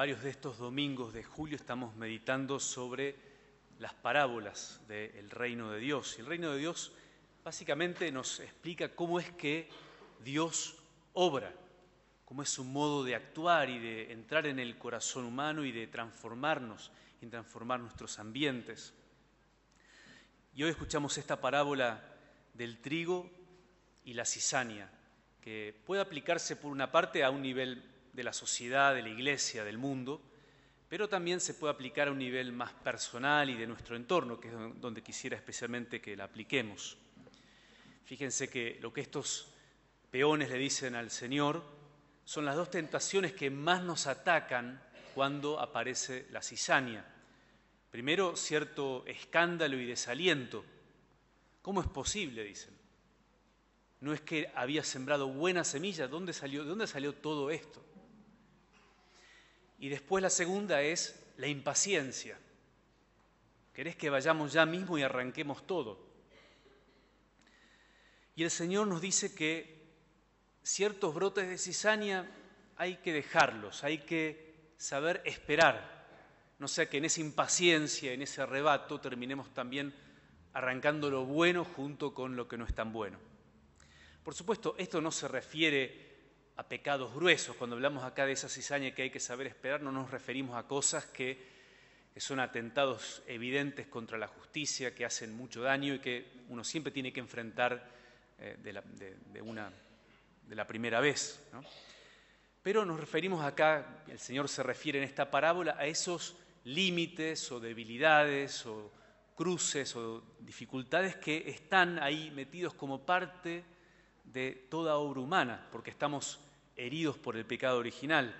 varios de estos domingos de julio estamos meditando sobre las parábolas del reino de Dios. Y el reino de Dios básicamente nos explica cómo es que Dios obra, cómo es su modo de actuar y de entrar en el corazón humano y de transformarnos y transformar nuestros ambientes. Y hoy escuchamos esta parábola del trigo y la cizaña, que puede aplicarse por una parte a un nivel de la sociedad, de la iglesia, del mundo, pero también se puede aplicar a un nivel más personal y de nuestro entorno, que es donde quisiera especialmente que la apliquemos. Fíjense que lo que estos peones le dicen al Señor son las dos tentaciones que más nos atacan cuando aparece la cizaña. Primero, cierto escándalo y desaliento. ¿Cómo es posible? Dicen. No es que había sembrado buena semilla. ¿Dónde salió, ¿De dónde salió todo esto? Y después la segunda es la impaciencia. Querés que vayamos ya mismo y arranquemos todo. Y el Señor nos dice que ciertos brotes de cizaña hay que dejarlos, hay que saber esperar. No sea que en esa impaciencia, en ese arrebato, terminemos también arrancando lo bueno junto con lo que no es tan bueno. Por supuesto, esto no se refiere a pecados gruesos. Cuando hablamos acá de esa cizaña que hay que saber esperar, no nos referimos a cosas que, son atentados evidentes contra la justicia, que hacen mucho daño y que uno siempre tiene que enfrentar eh, de, la, de, la, primera vez. Pero nos referimos acá, el Señor se refiere en esta parábola a esos límites o debilidades o cruces o dificultades que están ahí metidos como parte de toda obra humana, porque estamos heridos por el pecado original.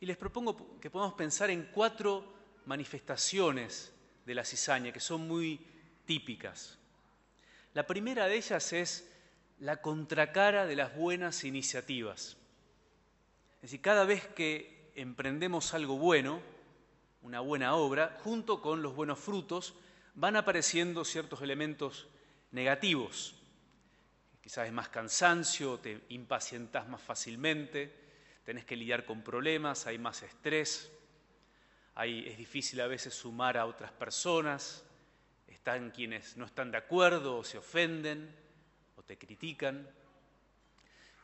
Y les propongo que podamos pensar en cuatro manifestaciones de la cizaña que son muy típicas. La primera de ellas es la contracara de las buenas iniciativas. Es decir, cada vez que emprendemos algo bueno, una buena obra, junto con los buenos frutos, van apareciendo ciertos elementos negativos. Quizás es más cansancio, te impacientas más fácilmente, tenés que lidiar con problemas, hay más estrés, es difícil a veces sumar a otras personas, están quienes no están de acuerdo o se ofenden o te critican.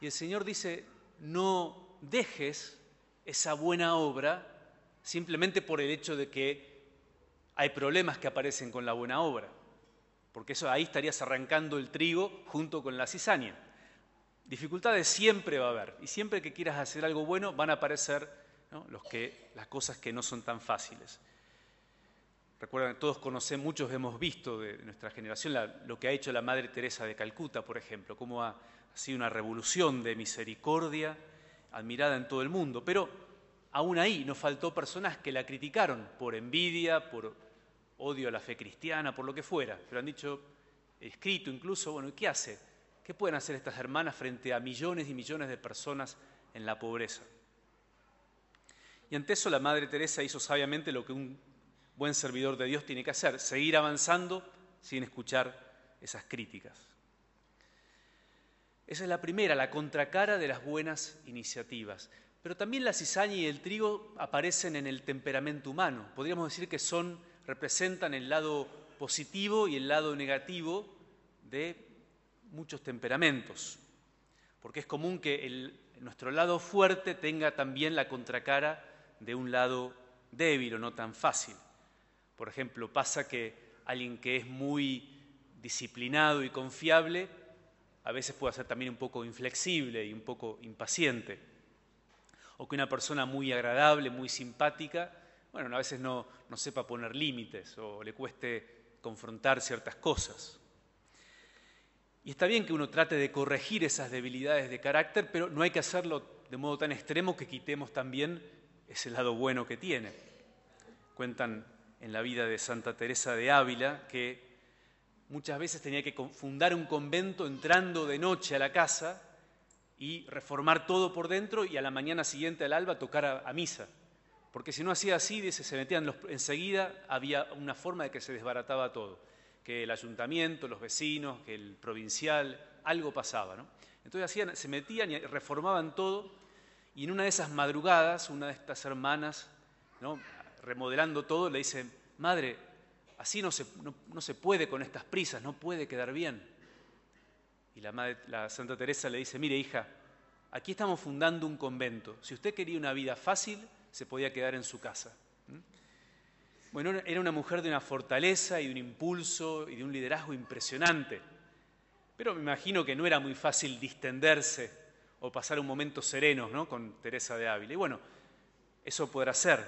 Y el Señor dice, no dejes esa buena obra simplemente por el hecho de que hay problemas que aparecen con la buena obra porque eso ahí estarías arrancando el trigo junto con la cizaña. Dificultades siempre va a haber, y siempre que quieras hacer algo bueno van a aparecer Los que, las cosas que no son tan fáciles. Recuerdan, todos conocemos, muchos hemos visto de nuestra generación lo que ha hecho la Madre Teresa de Calcuta, por ejemplo, cómo ha, ha sido una revolución de misericordia admirada en todo el mundo. Pero aún ahí nos faltó personas que la criticaron por envidia, por odio a la fe cristiana, por lo que fuera, pero han dicho, escrito incluso, bueno, ¿qué hace? ¿Qué pueden hacer estas hermanas frente a millones y millones de personas en la pobreza? Y ante eso la Madre Teresa hizo sabiamente lo que un buen servidor de Dios tiene que hacer, seguir avanzando sin escuchar esas críticas. Esa es la primera, la contracara de las buenas iniciativas. Pero también la cizaña y el trigo aparecen en el temperamento humano. Podríamos decir que son representan el lado positivo y el lado negativo de muchos temperamentos, porque es común que nuestro lado fuerte tenga también la contracara de un lado débil o no tan fácil. Por ejemplo, pasa que alguien que es muy disciplinado y confiable, a veces puede ser también un poco inflexible y un poco impaciente. O que una persona muy agradable, muy simpática, bueno, a veces no, no sepa poner límites o le cueste confrontar ciertas cosas. Y está bien que uno trate de corregir esas debilidades de carácter, pero no hay que hacerlo de modo tan extremo que quitemos también ese lado bueno que tiene. Cuentan en la vida de Santa Teresa de Ávila que muchas veces tenía que fundar un convento entrando de noche a la casa y reformar todo por dentro y a la mañana siguiente al alba tocar a misa porque si no hacía así, se metían enseguida, había una forma de que se desbarataba todo, que el ayuntamiento, los vecinos, que el provincial, algo pasaba. ¿no? Entonces hacían, se metían y reformaban todo, Y en una de esas madrugadas, una de estas hermanas, remodelando todo, le dice, madre, así no se, no, se, puede con estas prisas, no puede quedar bien. Y la Santa Teresa le dice, mire hija, aquí estamos fundando un convento. Si usted quería una vida fácil, se podía quedar en su casa. Bueno, era una mujer de una fortaleza y de un impulso y de un liderazgo impresionante. Pero me imagino que no era muy fácil distenderse o pasar un momento sereno ¿no? con Teresa de Ávila. Y bueno, eso podrá ser.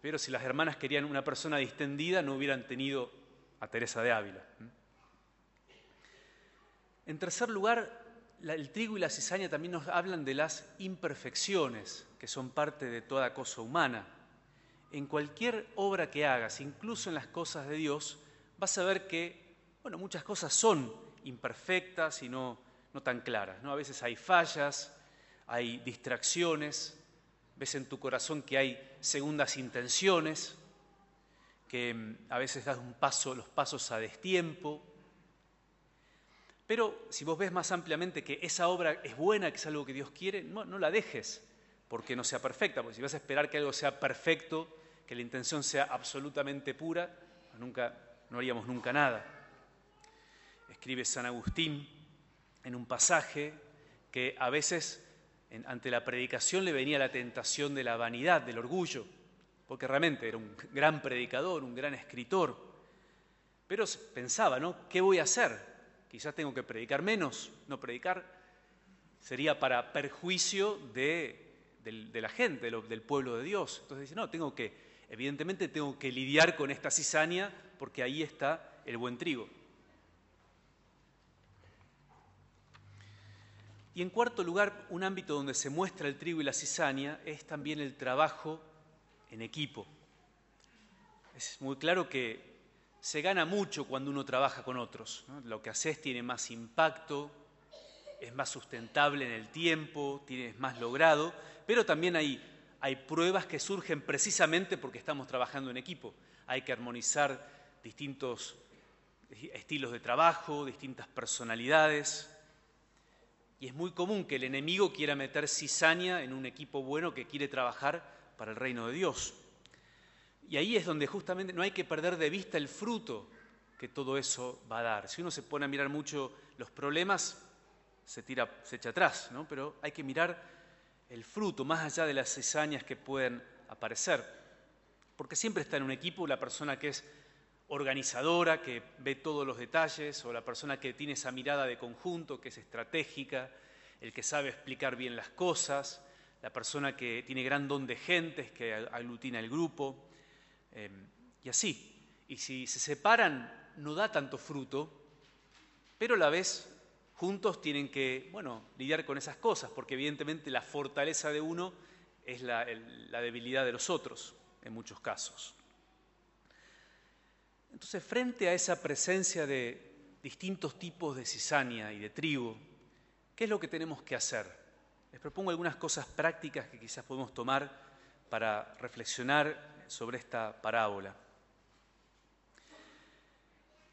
Pero si las hermanas querían una persona distendida, no hubieran tenido a Teresa de Ávila. En tercer lugar, el trigo y la cizaña también nos hablan de las imperfecciones que son parte de toda cosa humana en cualquier obra que hagas, incluso en las cosas de Dios, vas a ver que, bueno, muchas cosas son imperfectas y no, no tan claras. ¿no? A veces hay fallas, hay distracciones, ves en tu corazón que hay segundas intenciones, que mm, a veces das un paso, los pasos a destiempo. Pero si vos ves más ampliamente que esa obra es buena, que es algo que Dios quiere, no, la dejes porque no sea perfecta, porque si vas a esperar que algo sea perfecto, que la intención sea absolutamente pura, nunca, no haríamos nunca nada. Escribe San Agustín en un pasaje que a veces ante la predicación le venía la tentación de la vanidad, del orgullo, porque realmente era un gran predicador, un gran escritor, pero pensaba, ¿no? ¿Qué voy a hacer? Quizás tengo que predicar menos, no predicar sería para perjuicio de la gente, del pueblo de Dios. Entonces dice, no, tengo que, evidentemente tengo que lidiar con esta cizaña porque ahí está el buen trigo. Y en cuarto lugar, un ámbito donde se muestra el trigo y la cizaña es también el trabajo en equipo. Es muy claro que se gana mucho cuando uno trabaja con otros. Lo que haces tiene más impacto, es más sustentable en el tiempo, tienes más logrado, pero también hay, hay pruebas que surgen precisamente porque estamos trabajando en equipo. Hay que armonizar distintos estilos de trabajo, distintas personalidades. Y es muy común que el enemigo quiera meter cizaña en un equipo bueno que quiere trabajar para el reino de Dios. Y ahí es donde justamente no hay que perder de vista el fruto que todo eso va a dar. Si uno se pone a mirar mucho los problemas, se tira, se echa atrás, ¿no? Pero hay que mirar el fruto, más allá de las cizañas que pueden aparecer. Porque siempre está en un equipo la persona que es organizadora, que ve todos los detalles, o la persona que tiene esa mirada de conjunto, que es estratégica, el que sabe explicar bien las cosas, la persona que tiene gran don de gentes, que aglutina el grupo, eh, y así. Y si se separan, no da tanto fruto, pero a la vez juntos tienen que, bueno, lidiar con esas cosas, porque evidentemente la fortaleza de uno es la, debilidad de los otros, en muchos casos. Entonces, frente a esa presencia de distintos tipos de cizaña y de trigo, ¿qué es lo que tenemos que hacer? Les propongo algunas cosas prácticas que quizás podemos tomar para reflexionar sobre esta parábola.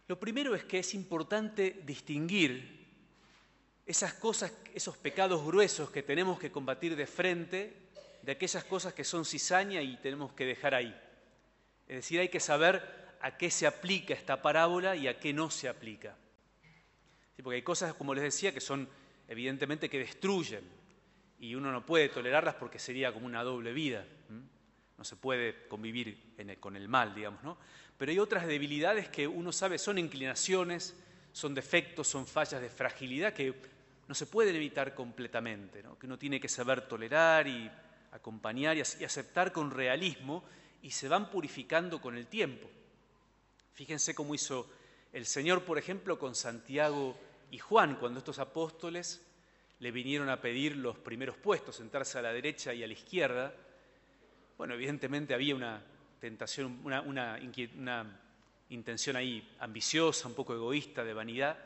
Lo primero es que es importante distinguir esas cosas, esos pecados gruesos que tenemos que combatir de frente, de aquellas cosas que son cizaña y tenemos que dejar ahí. Es decir, hay que saber a qué se aplica esta parábola y a qué no se aplica. porque hay cosas, como les decía, que son evidentemente que destruyen y uno no puede tolerarlas porque sería como una doble vida. No se puede convivir con el mal, digamos, ¿no? Pero hay otras debilidades que uno sabe son inclinaciones, son defectos, son fallas de fragilidad que no se pueden evitar completamente, que uno tiene que saber tolerar y acompañar y aceptar con realismo y se van purificando con el tiempo. Fíjense cómo hizo el Señor, por ejemplo, con Santiago y Juan, cuando estos apóstoles le vinieron a pedir los primeros puestos, sentarse a la derecha y a la izquierda. Bueno, evidentemente había una tentación, una, intención ahí ambiciosa, un poco egoísta, de vanidad,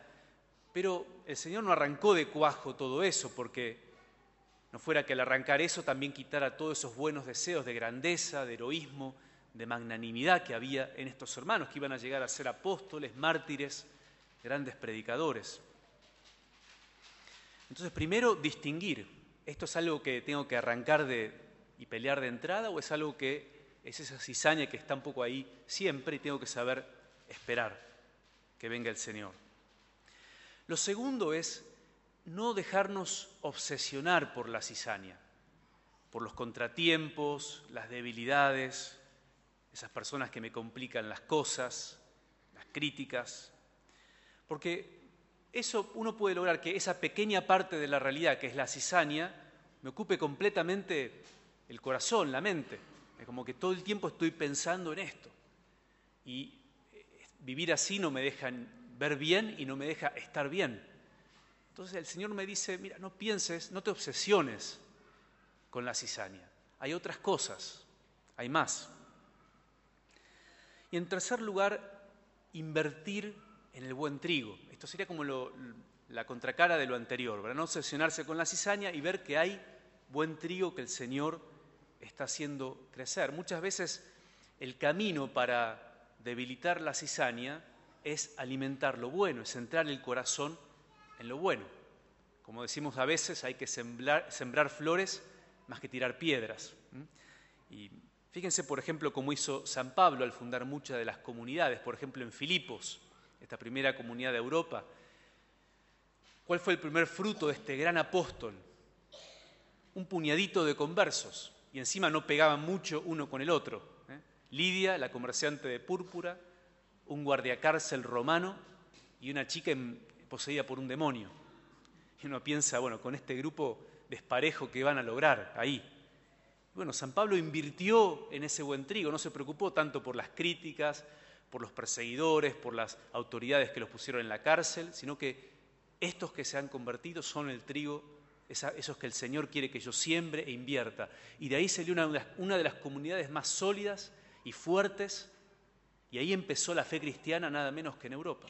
pero el Señor no arrancó de cuajo todo eso, porque no fuera que al arrancar eso también quitara todos esos buenos deseos de grandeza, de heroísmo, de magnanimidad que había en estos hermanos, que iban a llegar a ser apóstoles, mártires, grandes predicadores. Entonces, primero, distinguir ¿esto es algo que tengo que arrancar de, y pelear de entrada o es algo que es esa cizaña que está un poco ahí siempre y tengo que saber esperar que venga el Señor? Lo segundo es no dejarnos obsesionar por la cizaña, por los contratiempos, las debilidades, esas personas que me complican las cosas, las críticas, porque eso uno puede lograr que esa pequeña parte de la realidad que es la cizaña me ocupe completamente el corazón, la mente, como que todo el tiempo estoy pensando en esto. Y eh, vivir así no me deja ver bien y no me deja estar bien. Entonces el Señor me dice, mira, no pienses, no te obsesiones con la cizaña. Hay otras cosas, hay más. Y en tercer lugar, invertir en el buen trigo. Esto sería como la contracara de lo anterior, para no obsesionarse con la cizaña y ver que hay buen trigo que el Señor está haciendo crecer. Muchas veces el camino para debilitar la cizaña es alimentar lo bueno, es centrar el corazón en lo bueno. Como decimos a veces, hay que sembrar, sembrar flores más que tirar piedras. Y fíjense, por ejemplo, cómo hizo San Pablo al fundar muchas de las comunidades, por ejemplo, en Filipos, esta primera comunidad de Europa. ¿Cuál fue el primer fruto de este gran apóstol? Un puñadito de conversos, y encima no pegaban mucho uno con el otro. ¿eh? Lidia, la comerciante de púrpura, un guardiacárcel romano y una chica poseída por un demonio. Y uno piensa, bueno, con este grupo desparejo que van a lograr ahí. Bueno, San Pablo invirtió en ese buen trigo, no se preocupó tanto por las críticas, por los perseguidores, por las autoridades que los pusieron en la cárcel, sino que estos que se han convertido son el trigo, esos que el Señor quiere que yo siembre e invierta. Y de ahí salió una, una de las comunidades más sólidas y fuertes, y ahí empezó la fe cristiana nada menos que en Europa.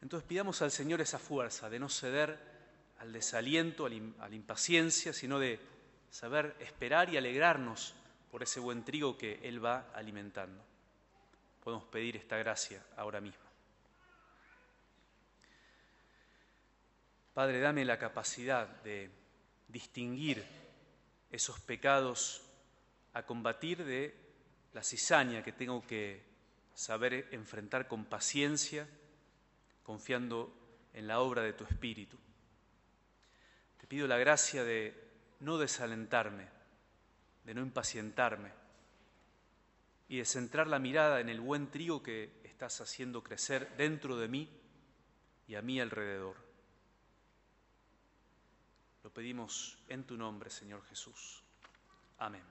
Entonces pidamos al Señor esa fuerza de no ceder al desaliento, a la impaciencia, sino de saber esperar y alegrarnos por ese buen trigo que Él va alimentando. Podemos pedir esta gracia ahora mismo. Padre, dame la capacidad de distinguir esos pecados a combatir de la cizaña que tengo que saber enfrentar con paciencia confiando en la obra de tu Espíritu. Te pido la gracia de no desalentarme, de no impacientarme y de centrar la mirada en el buen trigo que estás haciendo crecer dentro de mí y a mí alrededor. Lo pedimos en tu nombre, Señor Jesús. Amén.